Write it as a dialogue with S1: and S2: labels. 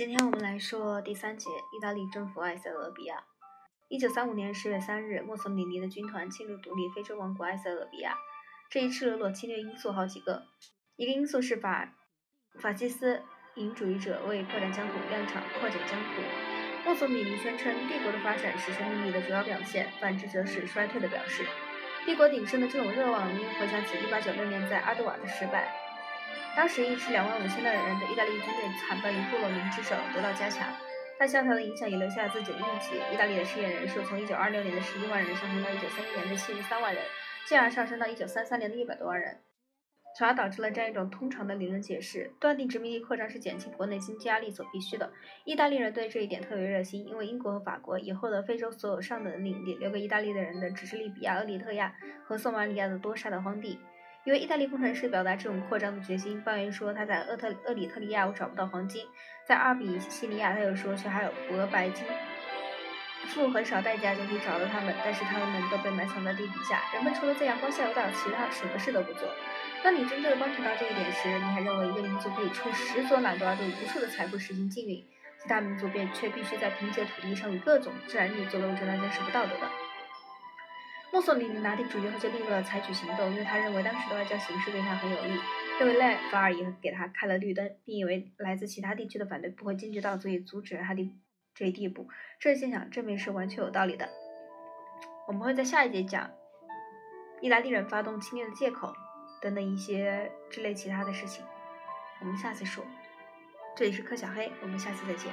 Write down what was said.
S1: 今天我们来说第三节：意大利征服埃塞俄比亚。一九三五年十月三日，墨索里尼的军团侵入独立非洲王国埃塞俄比亚。这一赤裸裸侵略因素好几个。一个因素是法法西斯营主义者为扩展疆土量场扩展疆土。墨索里尼宣称，帝国的发展是生命力的主要表现，反之则是衰退的表示。帝国鼎盛的这种热望，令回想起一八九六年在阿杜瓦的失败。当时一支两万五千的人的意大利军队惨败于布洛宁之手，得到加强。但萧条的影响也留下了自己的印记。意大利的失业人数从一九二六年的十一万人上升到一九三一年的七十三万人，进而上升到一九三三年的一百多万人，从而导致了这样一种通常的理论解释：断定殖民地扩张是减轻国内经济压力所必须的。意大利人对这一点特别热心，因为英国和法国以后的非洲所有上等领地，留给意大利的人的只是利比亚、厄里特亚和索马里亚的多沙的荒地。一位意大利工程师表达这种扩张的决心，抱怨说他在厄特厄里特利亚我找不到黄金，在阿比西尼亚他又说却还有铂白金，付很少代价就可以找到他们，但是他们都被埋藏在地底下，人们除了在阳光下游荡，其他什么事都不做。当你真正观察到这一点时，你还认为一个民族可以出十座懒惰而对无数的财富实行禁运，其他民族便却必须在贫瘠的土地上与各种自然力作斗争那件是不道德的。墨索里尼拿定主意后就立刻采取行动，因为他认为当时的外交形势对他很有利，认为赖法尔也给他开了绿灯，并以为来自其他地区的反对不会坚决到足以阻止他的这一地步。这一现象证明是完全有道理的。我们会在下一节讲意大利人发动侵略的借口等等一些之类其他的事情。我们下次说。这里是柯小黑，我们下次再见。